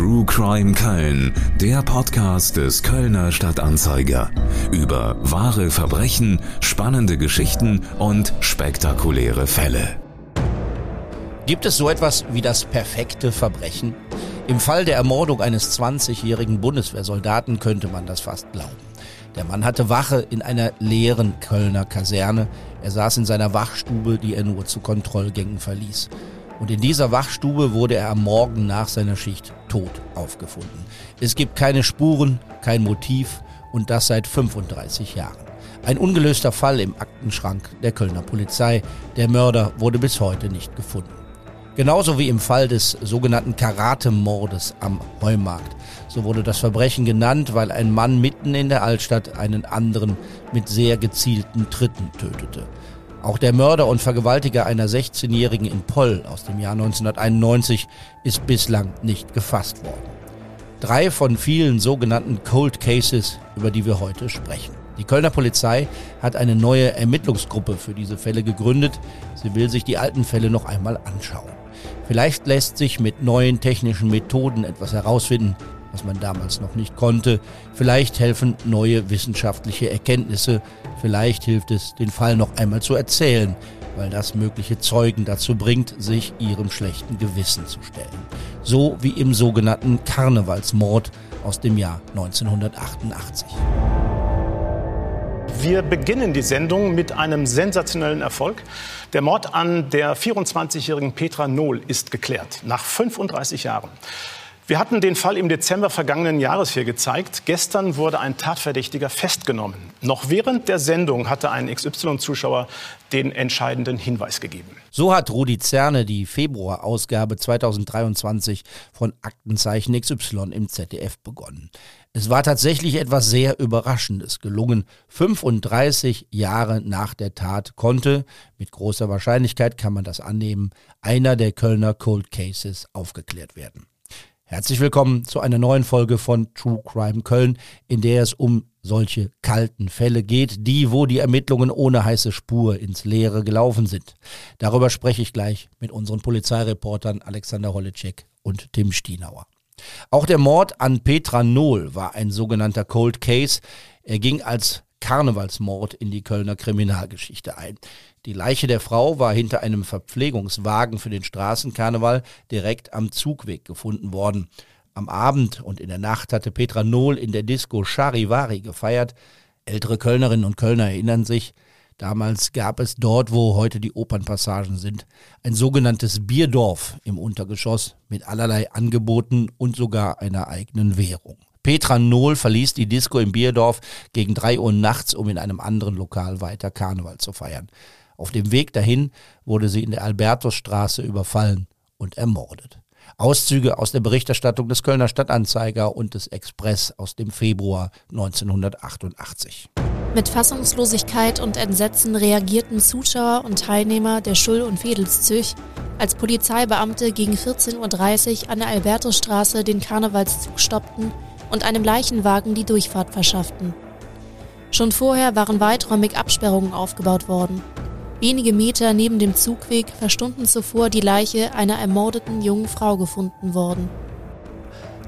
True Crime Köln, der Podcast des Kölner Stadtanzeiger. Über wahre Verbrechen, spannende Geschichten und spektakuläre Fälle. Gibt es so etwas wie das perfekte Verbrechen? Im Fall der Ermordung eines 20-jährigen Bundeswehrsoldaten könnte man das fast glauben. Der Mann hatte Wache in einer leeren Kölner Kaserne. Er saß in seiner Wachstube, die er nur zu Kontrollgängen verließ. Und in dieser Wachstube wurde er am Morgen nach seiner Schicht tot aufgefunden. Es gibt keine Spuren, kein Motiv und das seit 35 Jahren. Ein ungelöster Fall im Aktenschrank der Kölner Polizei. Der Mörder wurde bis heute nicht gefunden. Genauso wie im Fall des sogenannten Karatemordes am Heumarkt. So wurde das Verbrechen genannt, weil ein Mann mitten in der Altstadt einen anderen mit sehr gezielten Tritten tötete. Auch der Mörder und Vergewaltiger einer 16-Jährigen in Poll aus dem Jahr 1991 ist bislang nicht gefasst worden. Drei von vielen sogenannten Cold Cases, über die wir heute sprechen. Die Kölner Polizei hat eine neue Ermittlungsgruppe für diese Fälle gegründet. Sie will sich die alten Fälle noch einmal anschauen. Vielleicht lässt sich mit neuen technischen Methoden etwas herausfinden, was man damals noch nicht konnte. Vielleicht helfen neue wissenschaftliche Erkenntnisse. Vielleicht hilft es, den Fall noch einmal zu erzählen, weil das mögliche Zeugen dazu bringt, sich ihrem schlechten Gewissen zu stellen. So wie im sogenannten Karnevalsmord aus dem Jahr 1988. Wir beginnen die Sendung mit einem sensationellen Erfolg. Der Mord an der 24-jährigen Petra Nohl ist geklärt, nach 35 Jahren. Wir hatten den Fall im Dezember vergangenen Jahres hier gezeigt. Gestern wurde ein Tatverdächtiger festgenommen. Noch während der Sendung hatte ein XY-Zuschauer den entscheidenden Hinweis gegeben. So hat Rudi Zerne die Februarausgabe 2023 von Aktenzeichen XY im ZDF begonnen. Es war tatsächlich etwas sehr Überraschendes gelungen. 35 Jahre nach der Tat konnte, mit großer Wahrscheinlichkeit kann man das annehmen, einer der Kölner Cold Cases aufgeklärt werden. Herzlich willkommen zu einer neuen Folge von True Crime Köln, in der es um solche kalten Fälle geht, die, wo die Ermittlungen ohne heiße Spur ins Leere gelaufen sind. Darüber spreche ich gleich mit unseren Polizeireportern Alexander Holleczek und Tim Stienauer. Auch der Mord an Petra Nohl war ein sogenannter Cold Case. Er ging als Karnevalsmord in die Kölner Kriminalgeschichte ein. Die Leiche der Frau war hinter einem Verpflegungswagen für den Straßenkarneval direkt am Zugweg gefunden worden. Am Abend und in der Nacht hatte Petra Nohl in der Disco Charivari gefeiert. Ältere Kölnerinnen und Kölner erinnern sich, damals gab es dort, wo heute die Opernpassagen sind, ein sogenanntes Bierdorf im Untergeschoss mit allerlei Angeboten und sogar einer eigenen Währung. Petra Nohl verließ die Disco im Bierdorf gegen drei Uhr nachts, um in einem anderen Lokal weiter Karneval zu feiern. Auf dem Weg dahin wurde sie in der Albertusstraße überfallen und ermordet. Auszüge aus der Berichterstattung des Kölner Stadtanzeiger und des Express aus dem Februar 1988. Mit Fassungslosigkeit und Entsetzen reagierten Zuschauer und Teilnehmer der Schull- und Vedelszüch, als Polizeibeamte gegen 14.30 Uhr an der Albertusstraße den Karnevalszug stoppten und einem Leichenwagen die Durchfahrt verschafften. Schon vorher waren weiträumig Absperrungen aufgebaut worden. Wenige Meter neben dem Zugweg war Stunden zuvor die Leiche einer ermordeten jungen Frau gefunden worden.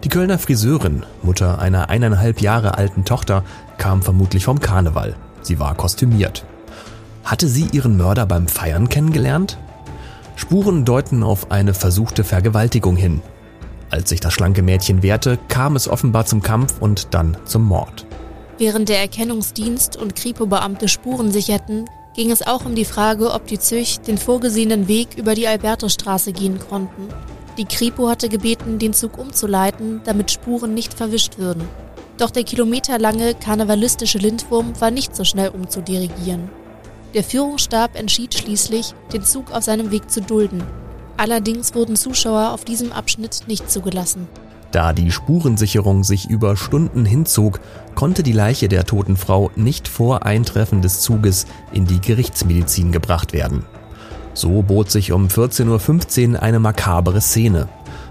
Die Kölner Friseurin, Mutter einer eineinhalb Jahre alten Tochter, kam vermutlich vom Karneval. Sie war kostümiert. Hatte sie ihren Mörder beim Feiern kennengelernt? Spuren deuten auf eine versuchte Vergewaltigung hin. Als sich das schlanke Mädchen wehrte, kam es offenbar zum Kampf und dann zum Mord. Während der Erkennungsdienst und Kripo-Beamte Spuren sicherten, ging es auch um die Frage, ob die Züch den vorgesehenen Weg über die Albertostraße gehen konnten. Die Kripo hatte gebeten, den Zug umzuleiten, damit Spuren nicht verwischt würden. Doch der kilometerlange karnevalistische Lindwurm war nicht so schnell umzudirigieren. Der Führungsstab entschied schließlich, den Zug auf seinem Weg zu dulden Allerdings wurden Zuschauer auf diesem Abschnitt nicht zugelassen. Da die Spurensicherung sich über Stunden hinzog, konnte die Leiche der toten Frau nicht vor Eintreffen des Zuges in die Gerichtsmedizin gebracht werden. So bot sich um 14.15 Uhr eine makabere Szene.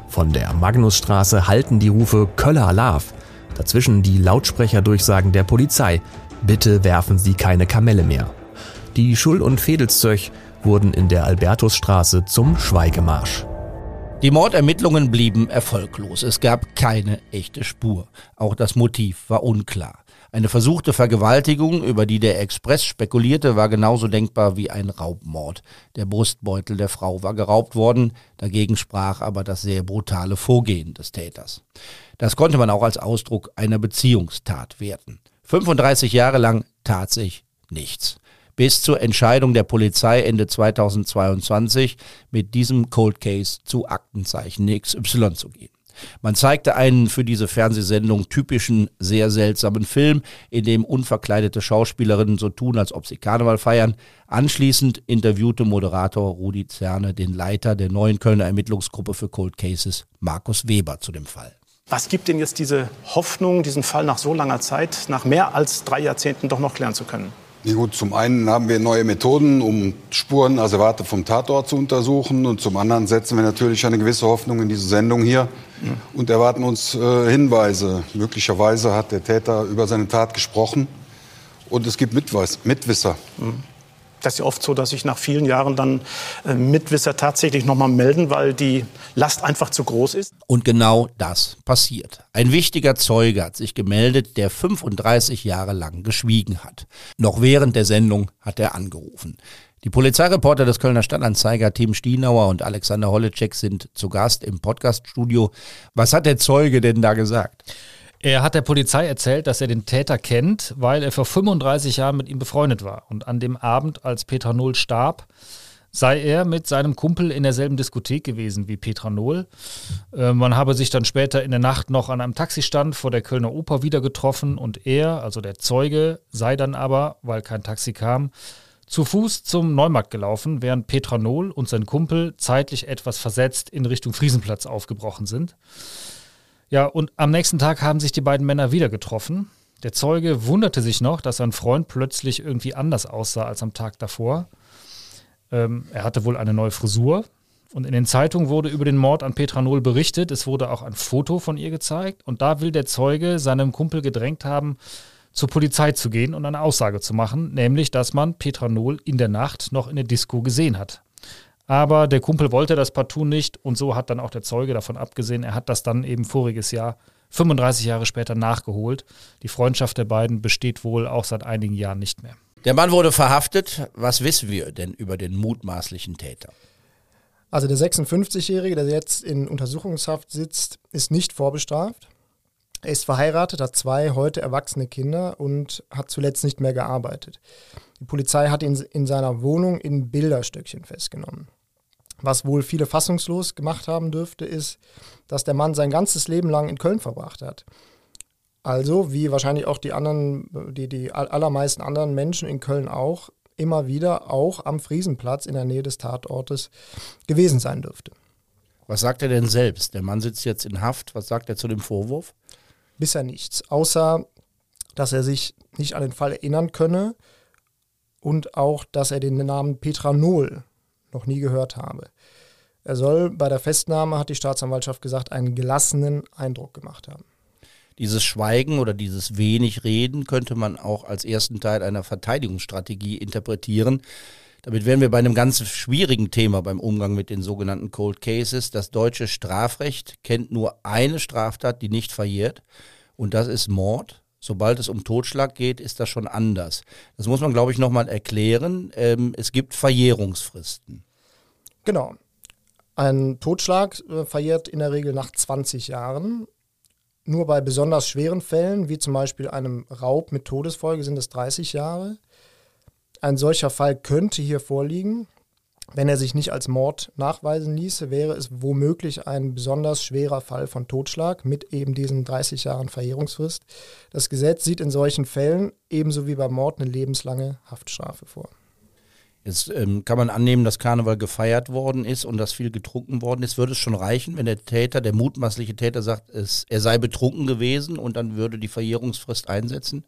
Von der Magnusstraße halten die Rufe Köller Alarv, dazwischen die Lautsprecherdurchsagen der Polizei, bitte werfen Sie keine Kamelle mehr. Die Schull- und Fedelszöch wurden in der Albertusstraße zum Schweigemarsch. Die Mordermittlungen blieben erfolglos. Es gab keine echte Spur. Auch das Motiv war unklar. Eine versuchte Vergewaltigung, über die der Express spekulierte, war genauso denkbar wie ein Raubmord. Der Brustbeutel der Frau war geraubt worden, dagegen sprach aber das sehr brutale Vorgehen des Täters. Das konnte man auch als Ausdruck einer Beziehungstat werten. 35 Jahre lang tat sich nichts bis zur Entscheidung der Polizei Ende 2022 mit diesem Cold Case zu Aktenzeichen XY zu gehen. Man zeigte einen für diese Fernsehsendung typischen, sehr seltsamen Film, in dem unverkleidete Schauspielerinnen so tun, als ob sie Karneval feiern. Anschließend interviewte Moderator Rudi Zerne den Leiter der neuen Kölner Ermittlungsgruppe für Cold Cases, Markus Weber, zu dem Fall. Was gibt denn jetzt diese Hoffnung, diesen Fall nach so langer Zeit, nach mehr als drei Jahrzehnten doch noch klären zu können? Ja, gut, zum einen haben wir neue Methoden, um Spuren, also Warte vom Tatort zu untersuchen. Und zum anderen setzen wir natürlich eine gewisse Hoffnung in diese Sendung hier ja. und erwarten uns äh, Hinweise. Möglicherweise hat der Täter über seine Tat gesprochen und es gibt Mitweis, Mitwisser. Mhm das ist ja oft so, dass sich nach vielen Jahren dann äh, Mitwisser tatsächlich nochmal melden, weil die Last einfach zu groß ist. Und genau das passiert. Ein wichtiger Zeuge hat sich gemeldet, der 35 Jahre lang geschwiegen hat. Noch während der Sendung hat er angerufen. Die Polizeireporter des Kölner Stadtanzeiger Tim Stienauer und Alexander Holleczek sind zu Gast im Podcaststudio. Was hat der Zeuge denn da gesagt? Er hat der Polizei erzählt, dass er den Täter kennt, weil er vor 35 Jahren mit ihm befreundet war. Und an dem Abend, als Petra Nohl starb, sei er mit seinem Kumpel in derselben Diskothek gewesen wie Petra Nohl. Äh, man habe sich dann später in der Nacht noch an einem Taxistand vor der Kölner Oper wieder getroffen und er, also der Zeuge, sei dann aber, weil kein Taxi kam, zu Fuß zum Neumarkt gelaufen, während Petra Nohl und sein Kumpel zeitlich etwas versetzt in Richtung Friesenplatz aufgebrochen sind. Ja, und am nächsten Tag haben sich die beiden Männer wieder getroffen. Der Zeuge wunderte sich noch, dass sein Freund plötzlich irgendwie anders aussah als am Tag davor. Ähm, er hatte wohl eine neue Frisur. Und in den Zeitungen wurde über den Mord an Petra Nohl berichtet. Es wurde auch ein Foto von ihr gezeigt. Und da will der Zeuge seinem Kumpel gedrängt haben, zur Polizei zu gehen und eine Aussage zu machen, nämlich, dass man Petra Nohl in der Nacht noch in der Disco gesehen hat. Aber der Kumpel wollte das partout nicht und so hat dann auch der Zeuge davon abgesehen. Er hat das dann eben voriges Jahr, 35 Jahre später, nachgeholt. Die Freundschaft der beiden besteht wohl auch seit einigen Jahren nicht mehr. Der Mann wurde verhaftet. Was wissen wir denn über den mutmaßlichen Täter? Also der 56-Jährige, der jetzt in Untersuchungshaft sitzt, ist nicht vorbestraft. Er ist verheiratet, hat zwei heute erwachsene Kinder und hat zuletzt nicht mehr gearbeitet. Die Polizei hat ihn in seiner Wohnung in Bilderstöckchen festgenommen. Was wohl viele fassungslos gemacht haben dürfte, ist, dass der Mann sein ganzes Leben lang in Köln verbracht hat. Also, wie wahrscheinlich auch die anderen, die, die allermeisten anderen Menschen in Köln auch, immer wieder auch am Friesenplatz in der Nähe des Tatortes gewesen sein dürfte. Was sagt er denn selbst? Der Mann sitzt jetzt in Haft. Was sagt er zu dem Vorwurf? Bisher nichts, außer dass er sich nicht an den Fall erinnern könne und auch, dass er den Namen Petra Nohl noch nie gehört habe. Er soll bei der Festnahme, hat die Staatsanwaltschaft gesagt, einen gelassenen Eindruck gemacht haben. Dieses Schweigen oder dieses wenig Reden könnte man auch als ersten Teil einer Verteidigungsstrategie interpretieren. Damit wären wir bei einem ganz schwierigen Thema beim Umgang mit den sogenannten Cold Cases. Das deutsche Strafrecht kennt nur eine Straftat, die nicht verjährt, und das ist Mord. Sobald es um Totschlag geht, ist das schon anders. Das muss man, glaube ich, nochmal erklären. Ähm, es gibt Verjährungsfristen. Genau. Ein Totschlag äh, verjährt in der Regel nach 20 Jahren. Nur bei besonders schweren Fällen, wie zum Beispiel einem Raub mit Todesfolge, sind es 30 Jahre. Ein solcher Fall könnte hier vorliegen. Wenn er sich nicht als Mord nachweisen ließe, wäre es womöglich ein besonders schwerer Fall von Totschlag mit eben diesen 30 Jahren Verjährungsfrist. Das Gesetz sieht in solchen Fällen ebenso wie beim Mord eine lebenslange Haftstrafe vor. Jetzt ähm, kann man annehmen, dass Karneval gefeiert worden ist und dass viel getrunken worden ist. Würde es schon reichen, wenn der Täter, der mutmaßliche Täter sagt, es, er sei betrunken gewesen und dann würde die Verjährungsfrist einsetzen?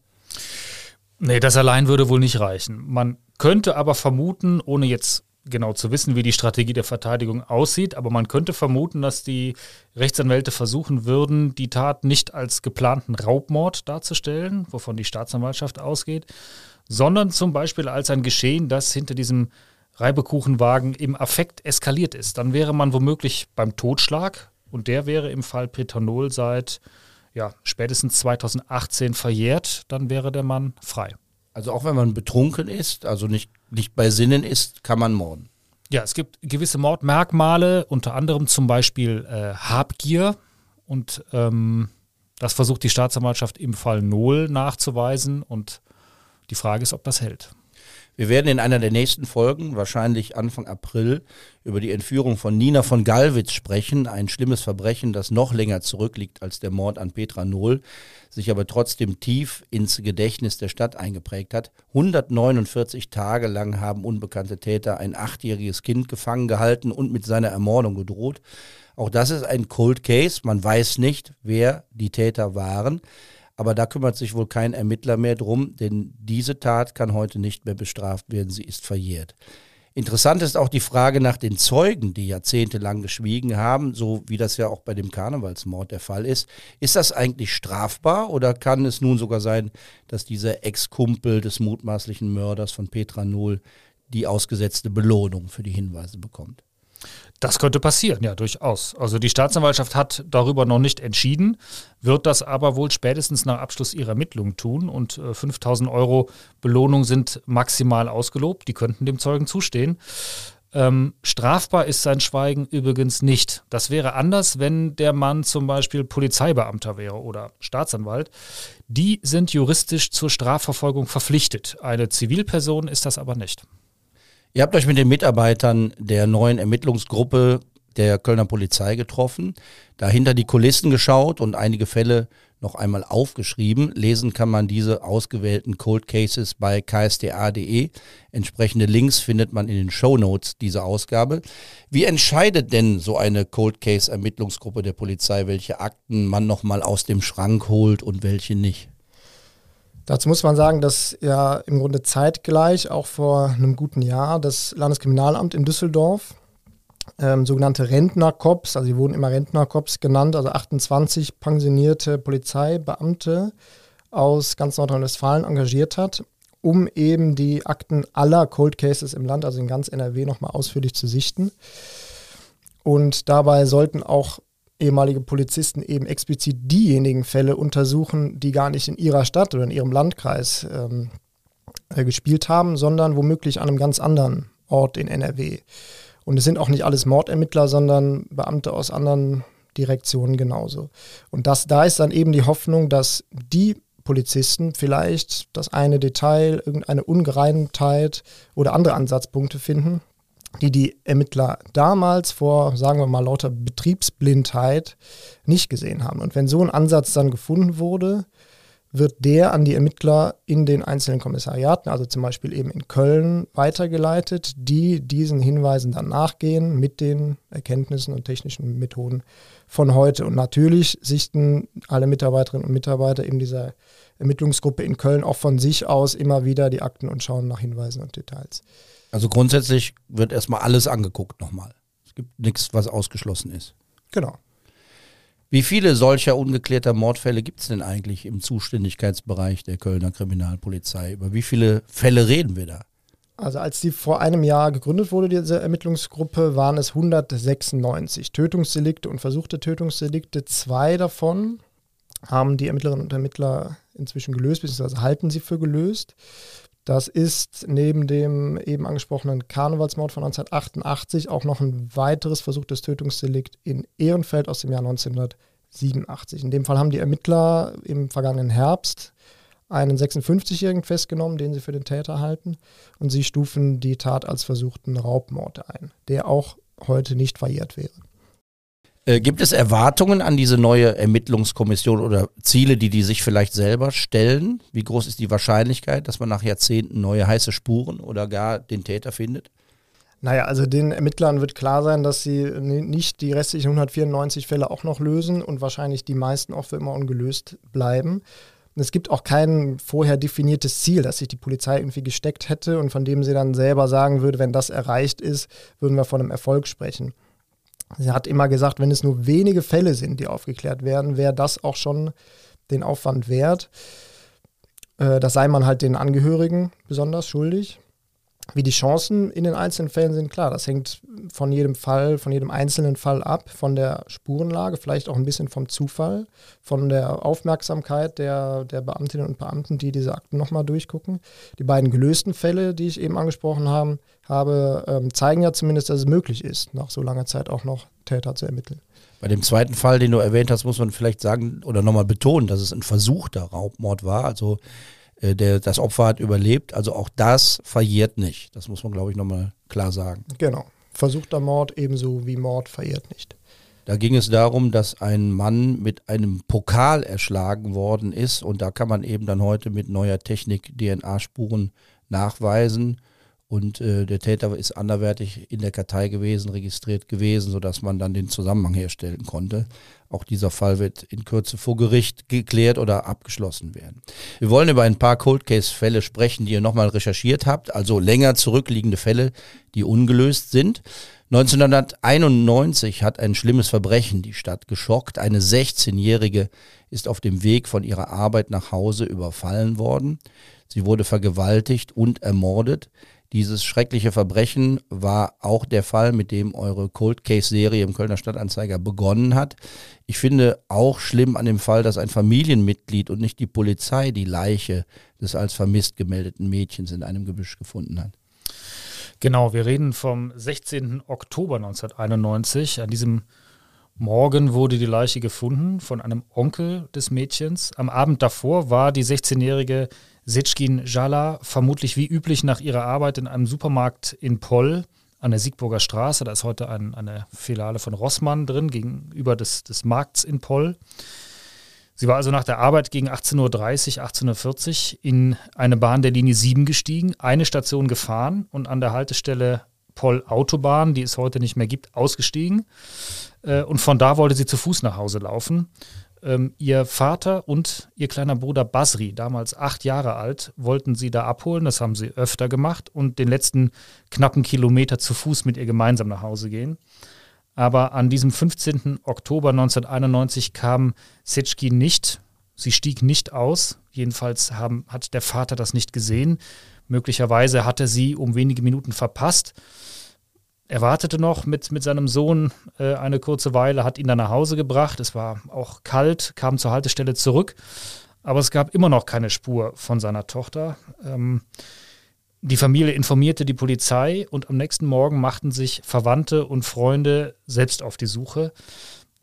Nee, das allein würde wohl nicht reichen. Man könnte aber vermuten, ohne jetzt genau zu wissen, wie die Strategie der Verteidigung aussieht, aber man könnte vermuten, dass die Rechtsanwälte versuchen würden, die Tat nicht als geplanten Raubmord darzustellen, wovon die Staatsanwaltschaft ausgeht, sondern zum Beispiel als ein Geschehen, das hinter diesem Reibekuchenwagen im Affekt eskaliert ist. Dann wäre man womöglich beim Totschlag und der wäre im Fall Pretanol seit ja, spätestens 2018 verjährt, dann wäre der Mann frei. Also auch wenn man betrunken ist, also nicht, nicht bei Sinnen ist, kann man morden. Ja, es gibt gewisse Mordmerkmale, unter anderem zum Beispiel äh, Habgier. Und ähm, das versucht die Staatsanwaltschaft im Fall Nohl nachzuweisen. Und die Frage ist, ob das hält. Wir werden in einer der nächsten Folgen, wahrscheinlich Anfang April, über die Entführung von Nina von Gallwitz sprechen. Ein schlimmes Verbrechen, das noch länger zurückliegt als der Mord an Petra Nohl, sich aber trotzdem tief ins Gedächtnis der Stadt eingeprägt hat. 149 Tage lang haben unbekannte Täter ein achtjähriges Kind gefangen gehalten und mit seiner Ermordung gedroht. Auch das ist ein Cold Case. Man weiß nicht, wer die Täter waren. Aber da kümmert sich wohl kein Ermittler mehr drum, denn diese Tat kann heute nicht mehr bestraft werden. Sie ist verjährt. Interessant ist auch die Frage nach den Zeugen, die jahrzehntelang geschwiegen haben, so wie das ja auch bei dem Karnevalsmord der Fall ist. Ist das eigentlich strafbar oder kann es nun sogar sein, dass dieser Ex-Kumpel des mutmaßlichen Mörders von Petra Null die ausgesetzte Belohnung für die Hinweise bekommt? Das könnte passieren, ja, durchaus. Also die Staatsanwaltschaft hat darüber noch nicht entschieden, wird das aber wohl spätestens nach Abschluss ihrer Ermittlungen tun und äh, 5000 Euro Belohnung sind maximal ausgelobt, die könnten dem Zeugen zustehen. Ähm, strafbar ist sein Schweigen übrigens nicht. Das wäre anders, wenn der Mann zum Beispiel Polizeibeamter wäre oder Staatsanwalt. Die sind juristisch zur Strafverfolgung verpflichtet. Eine Zivilperson ist das aber nicht. Ihr habt euch mit den Mitarbeitern der neuen Ermittlungsgruppe der Kölner Polizei getroffen, dahinter die Kulissen geschaut und einige Fälle noch einmal aufgeschrieben. Lesen kann man diese ausgewählten Cold Cases bei ksda.de. Entsprechende Links findet man in den Show Notes dieser Ausgabe. Wie entscheidet denn so eine Cold Case Ermittlungsgruppe der Polizei, welche Akten man noch mal aus dem Schrank holt und welche nicht? Dazu muss man sagen, dass ja im Grunde zeitgleich, auch vor einem guten Jahr, das Landeskriminalamt in Düsseldorf ähm, sogenannte Rentnerkops, also sie wurden immer Rentnerkops genannt, also 28 pensionierte Polizeibeamte aus ganz Nordrhein-Westfalen engagiert hat, um eben die Akten aller Cold Cases im Land, also in ganz NRW, nochmal ausführlich zu sichten. Und dabei sollten auch ehemalige Polizisten eben explizit diejenigen Fälle untersuchen, die gar nicht in ihrer Stadt oder in ihrem Landkreis ähm, äh, gespielt haben, sondern womöglich an einem ganz anderen Ort in NRW. Und es sind auch nicht alles Mordermittler, sondern Beamte aus anderen Direktionen genauso. Und das, da ist dann eben die Hoffnung, dass die Polizisten vielleicht das eine Detail, irgendeine Ungereimtheit oder andere Ansatzpunkte finden, die die Ermittler damals vor, sagen wir mal, lauter Betriebsblindheit nicht gesehen haben. Und wenn so ein Ansatz dann gefunden wurde, wird der an die Ermittler in den einzelnen Kommissariaten, also zum Beispiel eben in Köln, weitergeleitet, die diesen Hinweisen dann nachgehen mit den Erkenntnissen und technischen Methoden von heute. Und natürlich sichten alle Mitarbeiterinnen und Mitarbeiter in dieser Ermittlungsgruppe in Köln auch von sich aus immer wieder die Akten und schauen nach Hinweisen und Details. Also grundsätzlich wird erstmal alles angeguckt nochmal. Es gibt nichts, was ausgeschlossen ist. Genau. Wie viele solcher ungeklärter Mordfälle gibt es denn eigentlich im Zuständigkeitsbereich der Kölner Kriminalpolizei? Über wie viele Fälle reden wir da? Also als die vor einem Jahr gegründet wurde, diese Ermittlungsgruppe, waren es 196 Tötungsdelikte und versuchte Tötungsdelikte. Zwei davon haben die Ermittlerinnen und Ermittler inzwischen gelöst, beziehungsweise halten sie für gelöst. Das ist neben dem eben angesprochenen Karnevalsmord von 1988 auch noch ein weiteres versuchtes Tötungsdelikt in Ehrenfeld aus dem Jahr 1987. In dem Fall haben die Ermittler im vergangenen Herbst einen 56-Jährigen festgenommen, den sie für den Täter halten, und sie stufen die Tat als versuchten Raubmord ein, der auch heute nicht verjährt wäre. Äh, gibt es Erwartungen an diese neue Ermittlungskommission oder Ziele, die die sich vielleicht selber stellen? Wie groß ist die Wahrscheinlichkeit, dass man nach Jahrzehnten neue heiße Spuren oder gar den Täter findet? Naja, also den Ermittlern wird klar sein, dass sie nicht die restlichen 194 Fälle auch noch lösen und wahrscheinlich die meisten auch für immer ungelöst bleiben. Es gibt auch kein vorher definiertes Ziel, das sich die Polizei irgendwie gesteckt hätte und von dem sie dann selber sagen würde, wenn das erreicht ist, würden wir von einem Erfolg sprechen. Sie hat immer gesagt, wenn es nur wenige Fälle sind, die aufgeklärt werden, wäre das auch schon den Aufwand wert. Äh, das sei man halt den Angehörigen besonders schuldig. Wie die Chancen in den einzelnen Fällen sind, klar, das hängt von jedem Fall, von jedem einzelnen Fall ab, von der Spurenlage, vielleicht auch ein bisschen vom Zufall, von der Aufmerksamkeit der, der Beamtinnen und Beamten, die diese Akten nochmal durchgucken. Die beiden gelösten Fälle, die ich eben angesprochen haben, habe, ähm, zeigen ja zumindest, dass es möglich ist, nach so langer Zeit auch noch Täter zu ermitteln. Bei dem zweiten Fall, den du erwähnt hast, muss man vielleicht sagen oder nochmal betonen, dass es ein versuchter Raubmord war. Also äh, der, das Opfer hat überlebt. Also auch das verjährt nicht. Das muss man, glaube ich, nochmal klar sagen. Genau. Versuchter Mord ebenso wie Mord verjährt nicht. Da ging es darum, dass ein Mann mit einem Pokal erschlagen worden ist und da kann man eben dann heute mit neuer Technik DNA-Spuren nachweisen und äh, der Täter ist anderwertig in der Kartei gewesen, registriert gewesen, sodass man dann den Zusammenhang herstellen konnte. Auch dieser Fall wird in Kürze vor Gericht geklärt oder abgeschlossen werden. Wir wollen über ein paar Cold Case-Fälle sprechen, die ihr nochmal recherchiert habt, also länger zurückliegende Fälle, die ungelöst sind. 1991 hat ein schlimmes Verbrechen die Stadt geschockt. Eine 16-Jährige ist auf dem Weg von ihrer Arbeit nach Hause überfallen worden. Sie wurde vergewaltigt und ermordet. Dieses schreckliche Verbrechen war auch der Fall, mit dem eure Cold Case Serie im Kölner Stadtanzeiger begonnen hat. Ich finde auch schlimm an dem Fall, dass ein Familienmitglied und nicht die Polizei die Leiche des als vermisst gemeldeten Mädchens in einem Gebüsch gefunden hat. Genau, wir reden vom 16. Oktober 1991. An diesem Morgen wurde die Leiche gefunden von einem Onkel des Mädchens. Am Abend davor war die 16-jährige Sitschkin Jala vermutlich wie üblich nach ihrer Arbeit in einem Supermarkt in Poll an der Siegburger Straße. Da ist heute ein, eine Filiale von Rossmann drin, gegenüber des, des Markts in Poll. Sie war also nach der Arbeit gegen 18.30 Uhr, 18.40 Uhr in eine Bahn der Linie 7 gestiegen, eine Station gefahren und an der Haltestelle Poll Autobahn, die es heute nicht mehr gibt, ausgestiegen. Äh, und von da wollte sie zu Fuß nach Hause laufen. Ähm, ihr Vater und ihr kleiner Bruder Basri, damals acht Jahre alt, wollten sie da abholen. Das haben sie öfter gemacht und den letzten knappen Kilometer zu Fuß mit ihr gemeinsam nach Hause gehen. Aber an diesem 15. Oktober 1991 kam Setschki nicht. Sie stieg nicht aus. Jedenfalls haben, hat der Vater das nicht gesehen. Möglicherweise hatte sie um wenige Minuten verpasst. Er wartete noch mit, mit seinem Sohn äh, eine kurze Weile, hat ihn dann nach Hause gebracht. Es war auch kalt, kam zur Haltestelle zurück, aber es gab immer noch keine Spur von seiner Tochter. Ähm, die Familie informierte die Polizei und am nächsten Morgen machten sich Verwandte und Freunde selbst auf die Suche.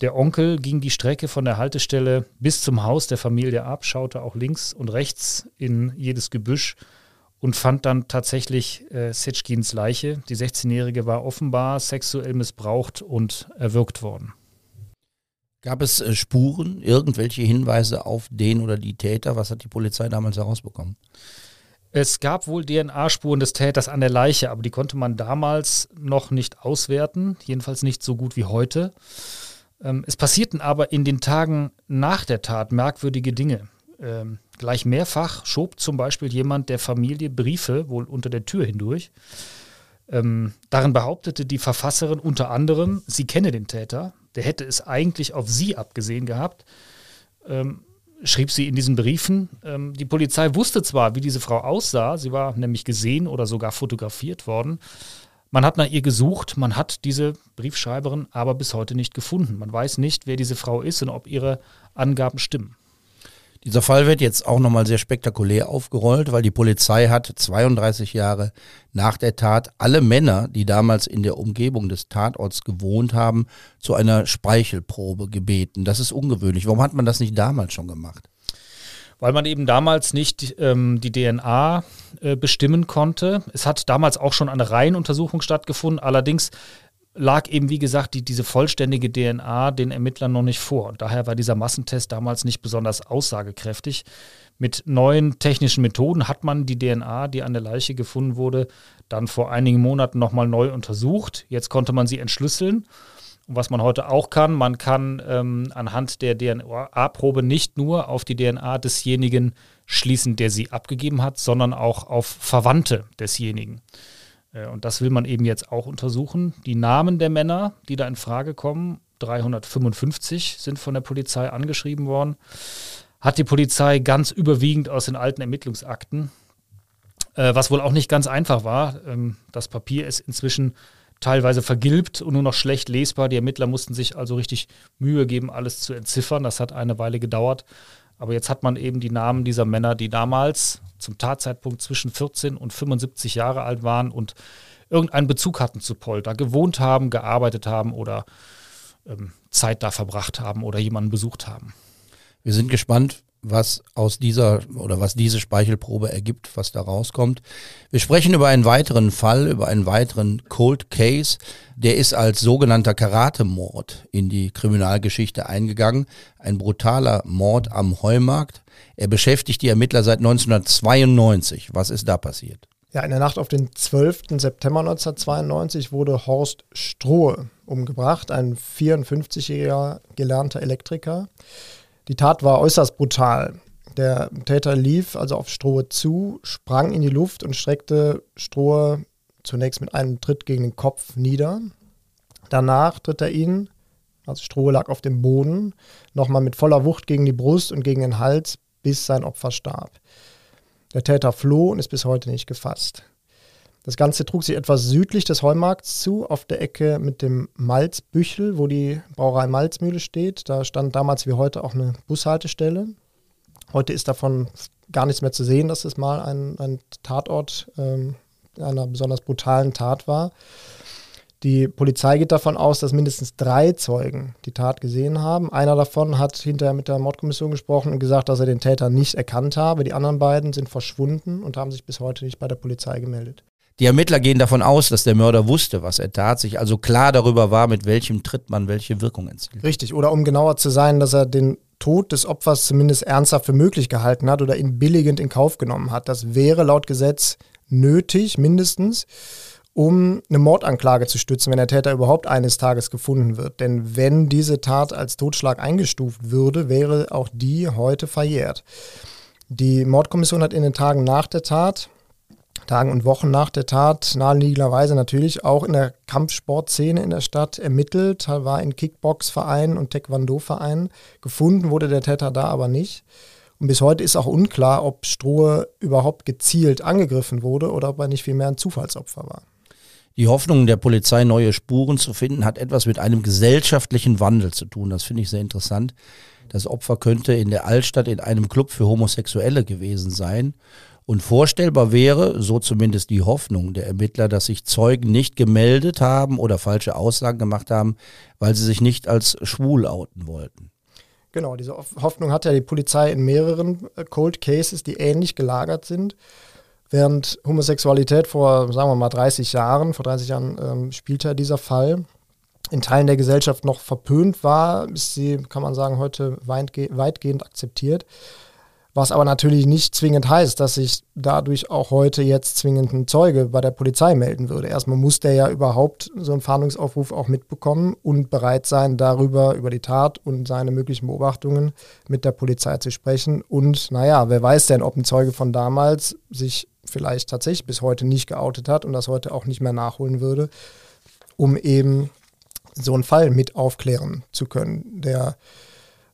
Der Onkel ging die Strecke von der Haltestelle bis zum Haus der Familie ab, schaute auch links und rechts in jedes Gebüsch und fand dann tatsächlich äh, Setschkins Leiche. Die 16-Jährige war offenbar sexuell missbraucht und erwürgt worden. Gab es äh, Spuren, irgendwelche Hinweise auf den oder die Täter? Was hat die Polizei damals herausbekommen? Es gab wohl DNA-Spuren des Täters an der Leiche, aber die konnte man damals noch nicht auswerten, jedenfalls nicht so gut wie heute. Ähm, es passierten aber in den Tagen nach der Tat merkwürdige Dinge. Ähm, gleich mehrfach schob zum Beispiel jemand der Familie Briefe wohl unter der Tür hindurch. Ähm, darin behauptete die Verfasserin unter anderem, sie kenne den Täter, der hätte es eigentlich auf sie abgesehen gehabt. Ähm, schrieb sie in diesen Briefen. Ähm, die Polizei wusste zwar, wie diese Frau aussah, sie war nämlich gesehen oder sogar fotografiert worden. Man hat nach ihr gesucht, man hat diese Briefschreiberin aber bis heute nicht gefunden. Man weiß nicht, wer diese Frau ist und ob ihre Angaben stimmen. Dieser Fall wird jetzt auch nochmal sehr spektakulär aufgerollt, weil die Polizei hat 32 Jahre nach der Tat alle Männer, die damals in der Umgebung des Tatorts gewohnt haben, zu einer Speichelprobe gebeten. Das ist ungewöhnlich. Warum hat man das nicht damals schon gemacht? Weil man eben damals nicht ähm, die DNA äh, bestimmen konnte. Es hat damals auch schon eine Reihenuntersuchung stattgefunden. Allerdings lag eben, wie gesagt, die, diese vollständige DNA den Ermittlern noch nicht vor. Daher war dieser Massentest damals nicht besonders aussagekräftig. Mit neuen technischen Methoden hat man die DNA, die an der Leiche gefunden wurde, dann vor einigen Monaten nochmal neu untersucht. Jetzt konnte man sie entschlüsseln. Und was man heute auch kann, man kann ähm, anhand der DNA-Probe nicht nur auf die DNA desjenigen schließen, der sie abgegeben hat, sondern auch auf Verwandte desjenigen. Äh, und das will man eben jetzt auch untersuchen. Die Namen der Männer, die da in Frage kommen, 355 sind von der Polizei angeschrieben worden, hat die Polizei ganz überwiegend aus den alten Ermittlungsakten. äh, was wohl auch nicht ganz einfach war. Ähm, das Papier ist inzwischen teilweise vergilbt und nur noch schlecht lesbar. Die Ermittler mussten sich also richtig Mühe geben, alles zu entziffern. Das hat eine Weile gedauert. Aber jetzt hat man eben die Namen dieser Männer, die damals zum Tatzeitpunkt zwischen 14 und 75 Jahre alt waren und irgendeinen Bezug hatten zu Polter, gewohnt haben, gearbeitet haben oder ähm, Zeit da verbracht haben oder jemanden besucht haben. Wir sind gespannt, was aus dieser oder was diese Speichelprobe ergibt, was da rauskommt. Wir sprechen über einen weiteren Fall, über einen weiteren Cold Case. Der ist als sogenannter Karatemord in die Kriminalgeschichte eingegangen. Ein brutaler Mord am Heumarkt. Er beschäftigt die Ermittler seit 1992. Was ist da passiert? Ja, in der Nacht auf den 12. September 1992 wurde Horst Strohe umgebracht, ein 54-jähriger gelernter Elektriker. Die Tat war äußerst brutal. Der Täter lief also auf Strohe zu, sprang in die Luft und streckte Strohe zunächst mit einem Tritt gegen den Kopf nieder. Danach tritt er ihn, also Strohe lag auf dem Boden, nochmal mit voller Wucht gegen die Brust und gegen den Hals, bis sein Opfer starb. Der Täter floh und ist bis heute nicht gefasst. Das Ganze trug sich etwas südlich des Heumarkts zu, auf der Ecke mit dem Malzbüchel, wo die Brauerei Malzmühle steht. Da stand damals wie heute auch eine Bushaltestelle. Heute ist davon gar nichts mehr zu sehen, dass es mal ein, ein Tatort ähm, einer besonders brutalen Tat war. Die Polizei geht davon aus, dass mindestens drei Zeugen die Tat gesehen haben. Einer davon hat hinterher mit der Mordkommission gesprochen und gesagt, dass er den Täter nicht erkannt habe. Die anderen beiden sind verschwunden und haben sich bis heute nicht bei der Polizei gemeldet. Die Ermittler gehen davon aus, dass der Mörder wusste, was er tat, sich also klar darüber war, mit welchem Tritt man welche Wirkung erzielt. Richtig, oder um genauer zu sein, dass er den Tod des Opfers zumindest ernsthaft für möglich gehalten hat oder ihn billigend in Kauf genommen hat. Das wäre laut Gesetz nötig, mindestens um eine Mordanklage zu stützen, wenn der Täter überhaupt eines Tages gefunden wird. Denn wenn diese Tat als Totschlag eingestuft würde, wäre auch die heute verjährt. Die Mordkommission hat in den Tagen nach der Tat, Tagen und Wochen nach der Tat, naheliegenderweise natürlich auch in der Kampfsportszene in der Stadt ermittelt, war in Kickbox-Vereinen und Taekwondo-Vereinen. Gefunden wurde der Täter da aber nicht. Und bis heute ist auch unklar, ob Strohe überhaupt gezielt angegriffen wurde oder ob er nicht vielmehr ein Zufallsopfer war. Die Hoffnung der Polizei, neue Spuren zu finden, hat etwas mit einem gesellschaftlichen Wandel zu tun. Das finde ich sehr interessant. Das Opfer könnte in der Altstadt in einem Club für Homosexuelle gewesen sein. Und vorstellbar wäre, so zumindest die Hoffnung der Ermittler, dass sich Zeugen nicht gemeldet haben oder falsche Aussagen gemacht haben, weil sie sich nicht als schwul outen wollten. Genau, diese Hoffnung hat ja die Polizei in mehreren äh, Cold Cases, die ähnlich gelagert sind. Während Homosexualität vor, sagen wir mal, 30 Jahren, vor 30 Jahren ähm, spielte dieser Fall in Teilen der Gesellschaft noch verpönt war, ist sie, kann man sagen, heute weitgehend akzeptiert. Was aber natürlich nicht zwingend heißt, dass sich dadurch auch heute jetzt zwingend ein Zeuge bei der Polizei melden würde. Erstmal muss der ja überhaupt so einen Fahndungsaufruf auch mitbekommen und bereit sein, darüber, über die Tat und seine möglichen Beobachtungen mit der Polizei zu sprechen. Und naja, wer weiß denn, ob ein Zeuge von damals sich vielleicht tatsächlich bis heute nicht geoutet hat und das heute auch nicht mehr nachholen würde, um eben so einen Fall mit aufklären zu können. Der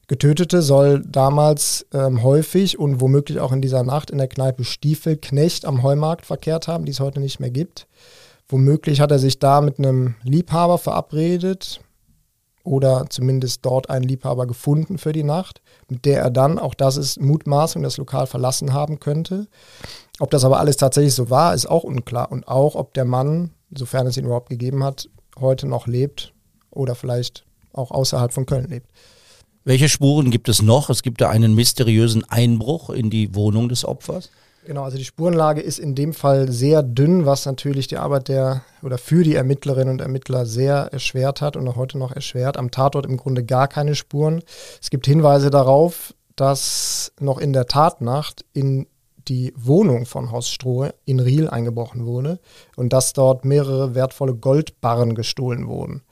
Getötete soll damals ähm, häufig und womöglich auch in dieser Nacht in der Kneipe Stiefelknecht am Heumarkt verkehrt haben, die es heute nicht mehr gibt. Womöglich hat er sich da mit einem Liebhaber verabredet oder zumindest dort einen Liebhaber gefunden für die Nacht, mit der er dann, auch das ist Mutmaßung, das Lokal verlassen haben könnte. Ob das aber alles tatsächlich so war, ist auch unklar. Und auch, ob der Mann, sofern es ihn überhaupt gegeben hat, heute noch lebt oder vielleicht auch außerhalb von Köln lebt. Welche Spuren gibt es noch? Es gibt da einen mysteriösen Einbruch in die Wohnung des Opfers. Genau, also die Spurenlage ist in dem Fall sehr dünn, was natürlich die Arbeit der oder für die Ermittlerinnen und Ermittler sehr erschwert hat und auch heute noch erschwert. Am Tatort im Grunde gar keine Spuren. Es gibt Hinweise darauf, dass noch in der Tatnacht in die Wohnung von Horst Strohe in Riel eingebrochen wurde und dass dort mehrere wertvolle Goldbarren gestohlen wurden.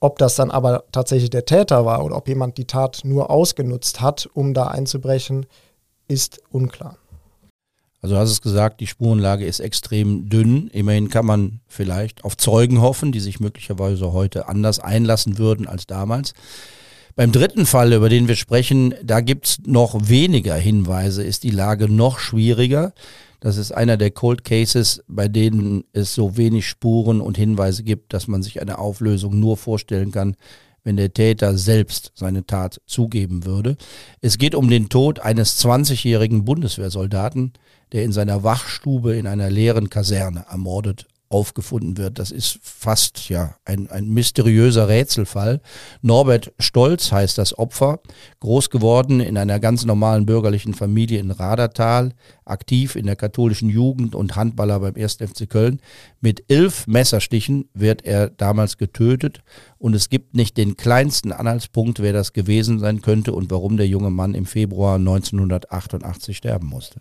Ob das dann aber tatsächlich der Täter war oder ob jemand die Tat nur ausgenutzt hat, um da einzubrechen, ist unklar. Also du hast es gesagt, die Spurenlage ist extrem dünn. Immerhin kann man vielleicht auf Zeugen hoffen, die sich möglicherweise heute anders einlassen würden als damals. Beim dritten Fall, über den wir sprechen, da gibt es noch weniger Hinweise, ist die Lage noch schwieriger. Das ist einer der Cold Cases, bei denen es so wenig Spuren und Hinweise gibt, dass man sich eine Auflösung nur vorstellen kann, wenn der Täter selbst seine Tat zugeben würde. Es geht um den Tod eines 20-jährigen Bundeswehrsoldaten, der in seiner Wachstube in einer leeren Kaserne ermordet aufgefunden wird. Das ist fast ja ein, ein mysteriöser Rätselfall. Norbert Stolz heißt das Opfer, groß geworden in einer ganz normalen bürgerlichen Familie in Radertal, aktiv in der katholischen Jugend und Handballer beim 1. FC Köln. Mit elf Messerstichen wird er damals getötet und es gibt nicht den kleinsten Anhaltspunkt, wer das gewesen sein könnte und warum der junge Mann im Februar 1988 sterben musste.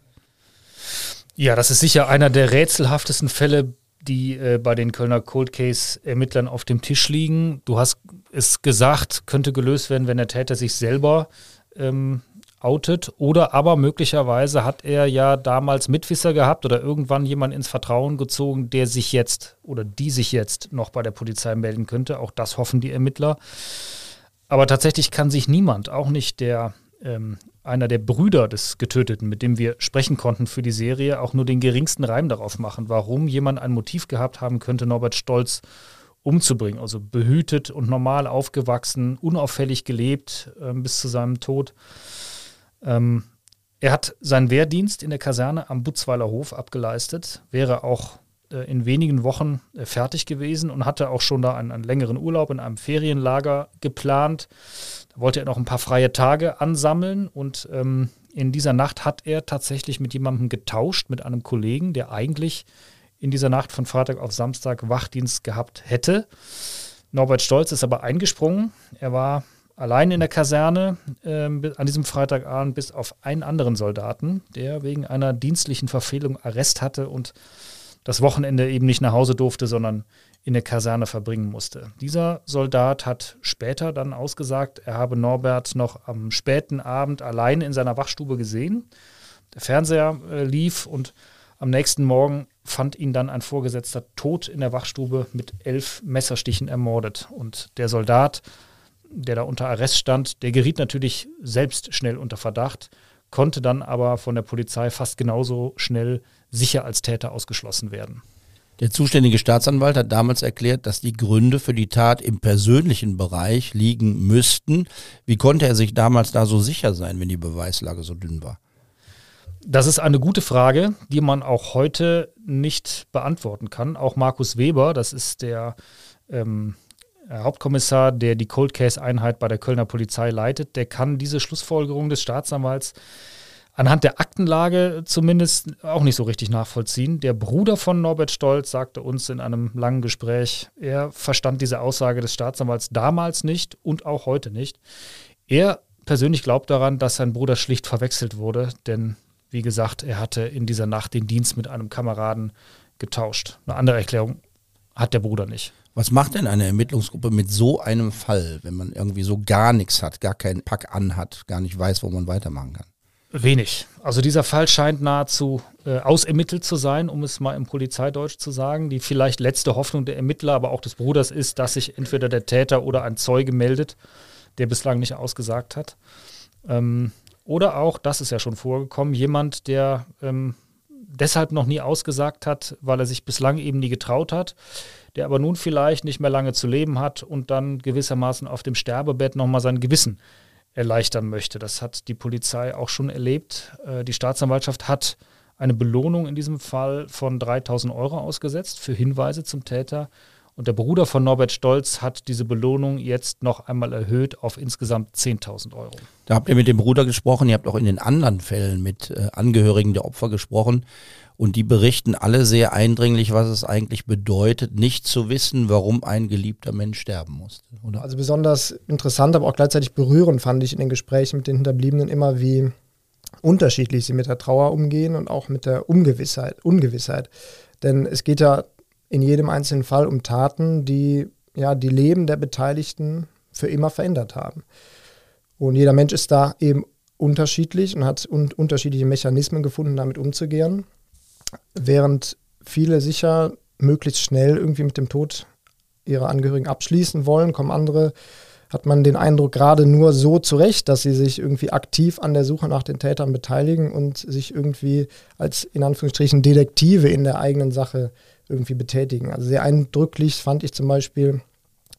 Ja, das ist sicher einer der rätselhaftesten Fälle die äh, bei den Kölner Cold Case-Ermittlern auf dem Tisch liegen. Du hast es gesagt, könnte gelöst werden, wenn der Täter sich selber ähm, outet. Oder aber möglicherweise hat er ja damals Mitwisser gehabt oder irgendwann jemand ins Vertrauen gezogen, der sich jetzt oder die sich jetzt noch bei der Polizei melden könnte. Auch das hoffen die Ermittler. Aber tatsächlich kann sich niemand, auch nicht der ähm, einer der Brüder des Getöteten, mit dem wir sprechen konnten für die Serie, auch nur den geringsten Reim darauf machen, warum jemand ein Motiv gehabt haben könnte, Norbert Stolz umzubringen. Also behütet und normal aufgewachsen, unauffällig gelebt äh, bis zu seinem Tod. Ähm, er hat seinen Wehrdienst in der Kaserne am Butzweiler Hof abgeleistet, wäre auch in wenigen Wochen äh, fertig gewesen und hatte auch schon da einen, einen längeren Urlaub in einem Ferienlager geplant wollte er noch ein paar freie Tage ansammeln und ähm, in dieser Nacht hat er tatsächlich mit jemandem getauscht, mit einem Kollegen, der eigentlich in dieser Nacht von Freitag auf Samstag Wachdienst gehabt hätte. Norbert Stolz ist aber eingesprungen. Er war allein in der Kaserne äh, an diesem Freitagabend bis auf einen anderen Soldaten, der wegen einer dienstlichen Verfehlung Arrest hatte und das Wochenende eben nicht nach Hause durfte, sondern in der Kaserne verbringen musste. Dieser Soldat hat später dann ausgesagt, er habe Norbert noch am späten Abend allein in seiner Wachstube gesehen. Der Fernseher äh, lief und am nächsten Morgen fand ihn dann ein Vorgesetzter tot in der Wachstube mit elf Messerstichen ermordet. Und der Soldat, der da unter Arrest stand, der geriet natürlich selbst schnell unter Verdacht, konnte dann aber von der Polizei fast genauso schnell sicher als Täter ausgeschlossen werden. Der zuständige Staatsanwalt hat damals erklärt, dass die Gründe für die Tat im persönlichen Bereich liegen müssten. Wie konnte er sich damals da so sicher sein, wenn die Beweislage so dünn war? Das ist eine gute Frage, die man auch heute nicht beantworten kann. Auch Markus Weber, das ist der ähm, Hauptkommissar, der die Cold Case Einheit bei der Kölner Polizei leitet, der kann diese Schlussfolgerung des Staatsanwalts anhand der Aktenlage zumindest auch nicht so richtig nachvollziehen. Der Bruder von Norbert Stolz sagte uns in einem langen Gespräch, er verstand diese Aussage des Staatsanwalts damals nicht und auch heute nicht. Er persönlich glaubt daran, dass sein Bruder schlicht verwechselt wurde, denn wie gesagt, er hatte in dieser Nacht den Dienst mit einem Kameraden getauscht. Eine andere Erklärung hat der Bruder nicht. Was macht denn eine Ermittlungsgruppe mit so einem Fall, wenn man irgendwie so gar nichts hat, gar keinen Pack anhat, gar nicht weiß, wo man weitermachen kann? Wenig. Also dieser Fall scheint nahezu äh, ausermittelt zu sein, um es mal im Polizeideutsch zu sagen. Die vielleicht letzte Hoffnung der Ermittler, aber auch des Bruders ist, dass sich entweder der Täter oder ein Zeuge meldet, der bislang nicht ausgesagt hat. Ähm, oder auch, das ist ja schon vorgekommen, jemand, der ähm, deshalb noch nie ausgesagt hat, weil er sich bislang eben nie getraut hat, der aber nun vielleicht nicht mehr lange zu leben hat und dann gewissermaßen auf dem Sterbebett nochmal sein Gewissen erleichtern möchte. Das hat die Polizei auch schon erlebt. Äh, die Staatsanwaltschaft hat eine Belohnung in diesem Fall von 3000 Euro ausgesetzt für Hinweise zum Täter. Und der Bruder von Norbert Stolz hat diese Belohnung jetzt noch einmal erhöht auf insgesamt 10.000 Euro. Da habt ihr mit dem Bruder gesprochen, ihr habt auch in den anderen Fällen mit äh, Angehörigen der Opfer gesprochen. Und die berichten alle sehr eindringlich, was es eigentlich bedeutet, nicht zu wissen, warum ein geliebter Mensch sterben musste. Oder? Also besonders interessant, aber auch gleichzeitig berührend fand ich in den Gesprächen mit den Hinterbliebenen immer, wie unterschiedlich sie mit der Trauer umgehen und auch mit der Ungewissheit. Ungewissheit. Denn es geht ja in jedem einzelnen Fall um Taten, die ja die Leben der Beteiligten für immer verändert haben. Und jeder Mensch ist da eben unterschiedlich und hat un unterschiedliche Mechanismen gefunden, damit umzugehen. Während viele sicher möglichst schnell irgendwie mit dem Tod ihrer Angehörigen abschließen wollen, kommen andere hat man den Eindruck gerade nur so zurecht, dass sie sich irgendwie aktiv an der Suche nach den Tätern beteiligen und sich irgendwie als in Anführungsstrichen Detektive in der eigenen Sache irgendwie betätigen. Also sehr eindrücklich fand ich zum Beispiel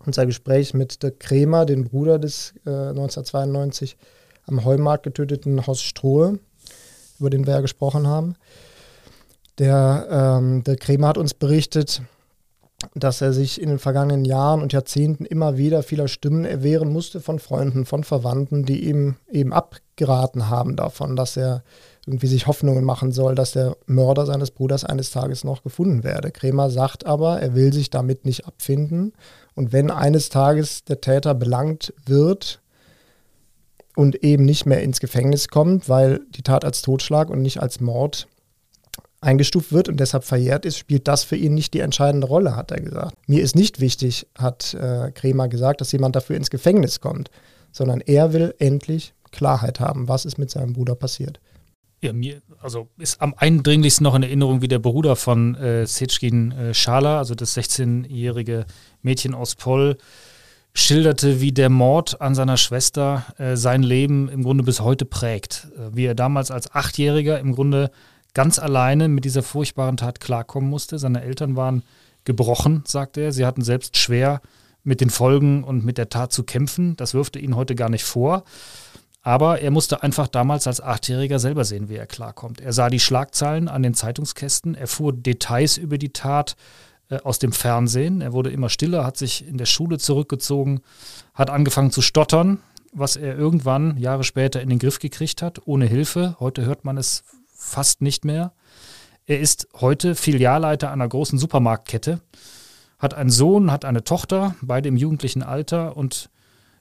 unser Gespräch mit der Krämer, dem Bruder des äh, 1992 am Heumarkt getöteten Horst Strohe, über den wir ja gesprochen haben. Der, ähm, der Krämer hat uns berichtet, dass er sich in den vergangenen Jahren und Jahrzehnten immer wieder vieler Stimmen erwehren musste von Freunden, von Verwandten, die ihm eben abgeraten haben davon, dass er irgendwie sich Hoffnungen machen soll, dass der Mörder seines Bruders eines Tages noch gefunden werde. Kremer sagt aber, er will sich damit nicht abfinden und wenn eines Tages der Täter belangt wird und eben nicht mehr ins Gefängnis kommt, weil die Tat als Totschlag und nicht als Mord eingestuft wird und deshalb verjährt ist, spielt das für ihn nicht die entscheidende Rolle, hat er gesagt. Mir ist nicht wichtig, hat äh, Kremer gesagt, dass jemand dafür ins Gefängnis kommt, sondern er will endlich Klarheit haben, was ist mit seinem Bruder passiert. Ja, mir, also ist am eindringlichsten noch in Erinnerung, wie der Bruder von äh, Sechkin äh, Schala, also das 16-jährige Mädchen aus Poll, schilderte, wie der Mord an seiner Schwester äh, sein Leben im Grunde bis heute prägt. Äh, wie er damals als Achtjähriger im Grunde ganz alleine mit dieser furchtbaren Tat klarkommen musste. Seine Eltern waren gebrochen, sagte er. Sie hatten selbst schwer mit den Folgen und mit der Tat zu kämpfen. Das wirfte ihn heute gar nicht vor. Aber er musste einfach damals als Achtjähriger selber sehen, wie er klarkommt. Er sah die Schlagzeilen an den Zeitungskästen, er fuhr Details über die Tat äh, aus dem Fernsehen. Er wurde immer stiller, hat sich in der Schule zurückgezogen, hat angefangen zu stottern, was er irgendwann Jahre später in den Griff gekriegt hat, ohne Hilfe. Heute hört man es fast nicht mehr. Er ist heute Filialleiter einer großen Supermarktkette, hat einen Sohn, hat eine Tochter, beide im jugendlichen Alter und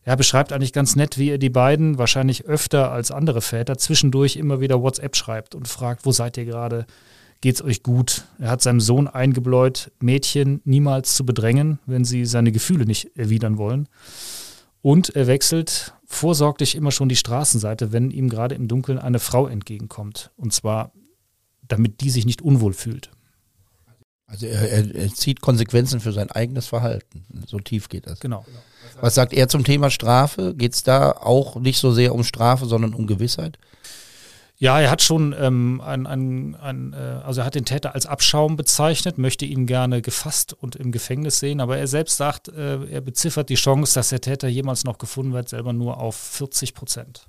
er beschreibt eigentlich ganz nett, wie er die beiden wahrscheinlich öfter als andere Väter zwischendurch immer wieder WhatsApp schreibt und fragt, wo seid ihr gerade? Geht's euch gut? Er hat seinem Sohn eingebläut, Mädchen niemals zu bedrängen, wenn sie seine Gefühle nicht erwidern wollen. Und er wechselt vorsorglich immer schon die Straßenseite, wenn ihm gerade im Dunkeln eine Frau entgegenkommt. Und zwar, damit die sich nicht unwohl fühlt. Also er, er, er zieht Konsequenzen für sein eigenes Verhalten. So tief geht das. Genau. Was sagt er zum Thema Strafe? Geht es da auch nicht so sehr um Strafe, sondern um Gewissheit? Ja, er hat schon ähm, ein, ein, ein, äh, also er hat den Täter als Abschaum bezeichnet, möchte ihn gerne gefasst und im Gefängnis sehen, aber er selbst sagt, äh, er beziffert die Chance, dass der Täter jemals noch gefunden wird, selber nur auf 40 Prozent.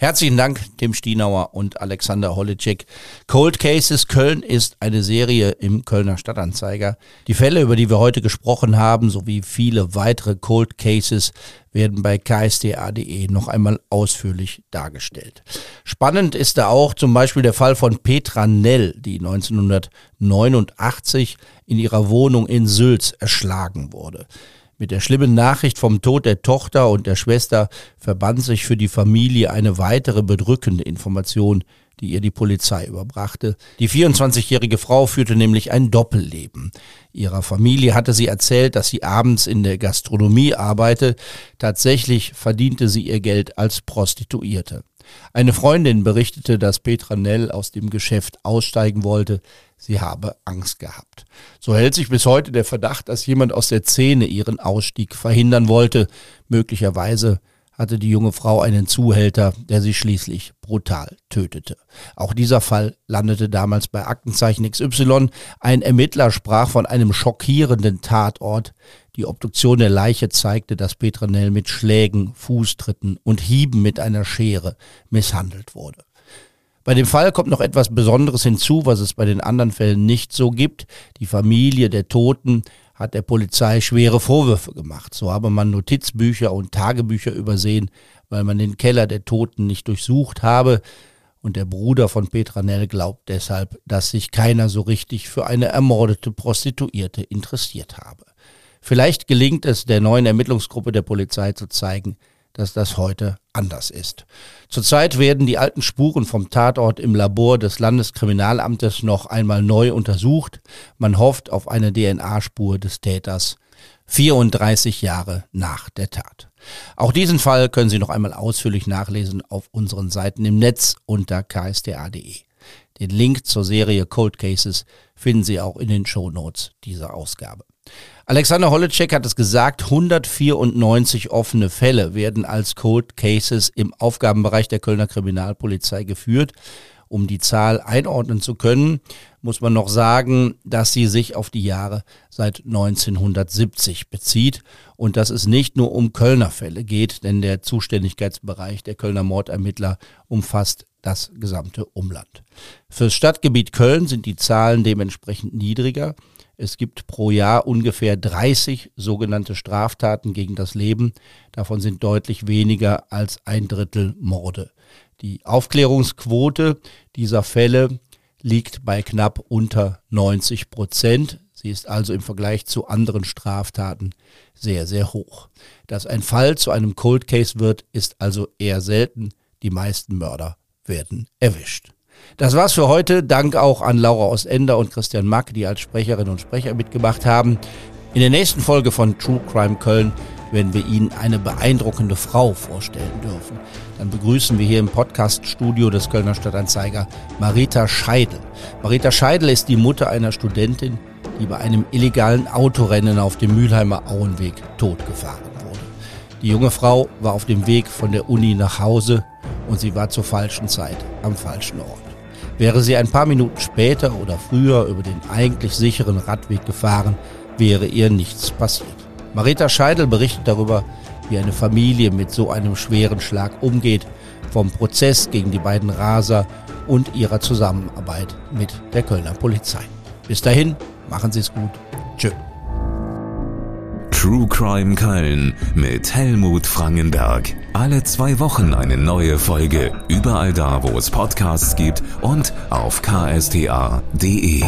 Herzlichen Dank, Tim Stienauer und Alexander Holicek. Cold Cases Köln ist eine Serie im Kölner Stadtanzeiger. Die Fälle, über die wir heute gesprochen haben, sowie viele weitere Cold Cases werden bei ksda.de noch einmal ausführlich dargestellt. Spannend ist da auch zum Beispiel der Fall von Petra Nell, die 1989 in ihrer Wohnung in Sülz erschlagen wurde. Mit der schlimmen Nachricht vom Tod der Tochter und der Schwester verband sich für die Familie eine weitere bedrückende Information, die ihr die Polizei überbrachte. Die 24-jährige Frau führte nämlich ein Doppelleben. Ihrer Familie hatte sie erzählt, dass sie abends in der Gastronomie arbeite. Tatsächlich verdiente sie ihr Geld als Prostituierte. Eine Freundin berichtete, dass Petra Nell aus dem Geschäft aussteigen wollte. Sie habe Angst gehabt. So hält sich bis heute der Verdacht, dass jemand aus der Szene ihren Ausstieg verhindern wollte. Möglicherweise hatte die junge Frau einen Zuhälter, der sie schließlich brutal tötete. Auch dieser Fall landete damals bei Aktenzeichen XY. Ein Ermittler sprach von einem schockierenden Tatort. Die Obduktion der Leiche zeigte, dass Petranell mit Schlägen, Fußtritten und Hieben mit einer Schere misshandelt wurde. Bei dem Fall kommt noch etwas Besonderes hinzu, was es bei den anderen Fällen nicht so gibt. Die Familie der Toten hat der Polizei schwere Vorwürfe gemacht. So habe man Notizbücher und Tagebücher übersehen, weil man den Keller der Toten nicht durchsucht habe. Und der Bruder von Petra Nell glaubt deshalb, dass sich keiner so richtig für eine ermordete Prostituierte interessiert habe. Vielleicht gelingt es der neuen Ermittlungsgruppe der Polizei zu zeigen, dass das heute anders ist. Zurzeit werden die alten Spuren vom Tatort im Labor des Landeskriminalamtes noch einmal neu untersucht. Man hofft auf eine DNA-Spur des Täters 34 Jahre nach der Tat. Auch diesen Fall können Sie noch einmal ausführlich nachlesen auf unseren Seiten im Netz unter ksda.de. Den Link zur Serie Cold Cases finden Sie auch in den Show Notes dieser Ausgabe. Alexander Holleczek hat es gesagt, 194 offene Fälle werden als Cold Cases im Aufgabenbereich der Kölner Kriminalpolizei geführt. Um die Zahl einordnen zu können, muss man noch sagen, dass sie sich auf die Jahre seit 1970 bezieht und dass es nicht nur um Kölner Fälle geht, denn der Zuständigkeitsbereich der Kölner Mordermittler umfasst das gesamte Umland. Fürs Stadtgebiet Köln sind die Zahlen dementsprechend niedriger. Es gibt pro Jahr ungefähr 30 sogenannte Straftaten gegen das Leben. Davon sind deutlich weniger als ein Drittel Morde. Die Aufklärungsquote dieser Fälle liegt bei knapp unter 90 Prozent. Sie ist also im Vergleich zu anderen Straftaten sehr, sehr hoch. Dass ein Fall zu einem Cold Case wird, ist also eher selten. Die meisten Mörder werden erwischt. Das war's für heute. Dank auch an Laura Ostender und Christian Mack, die als Sprecherinnen und Sprecher mitgemacht haben. In der nächsten Folge von True Crime Köln werden wir Ihnen eine beeindruckende Frau vorstellen dürfen. Dann begrüßen wir hier im Podcast-Studio des Kölner Stadtanzeiger Marita Scheidel. Marita Scheidel ist die Mutter einer Studentin, die bei einem illegalen Autorennen auf dem Mülheimer Auenweg totgefahren wurde. Die junge Frau war auf dem Weg von der Uni nach Hause und sie war zur falschen Zeit am falschen Ort. Wäre sie ein paar Minuten später oder früher über den eigentlich sicheren Radweg gefahren, wäre ihr nichts passiert. Marita Scheidel berichtet darüber, wie eine Familie mit so einem schweren Schlag umgeht, vom Prozess gegen die beiden Raser und ihrer Zusammenarbeit mit der Kölner Polizei. Bis dahin, machen Sie es gut. Tschö. True Crime Köln mit Helmut Frangenberg. Alle zwei Wochen eine neue Folge. Überall da, wo es Podcasts gibt und auf ksta.de.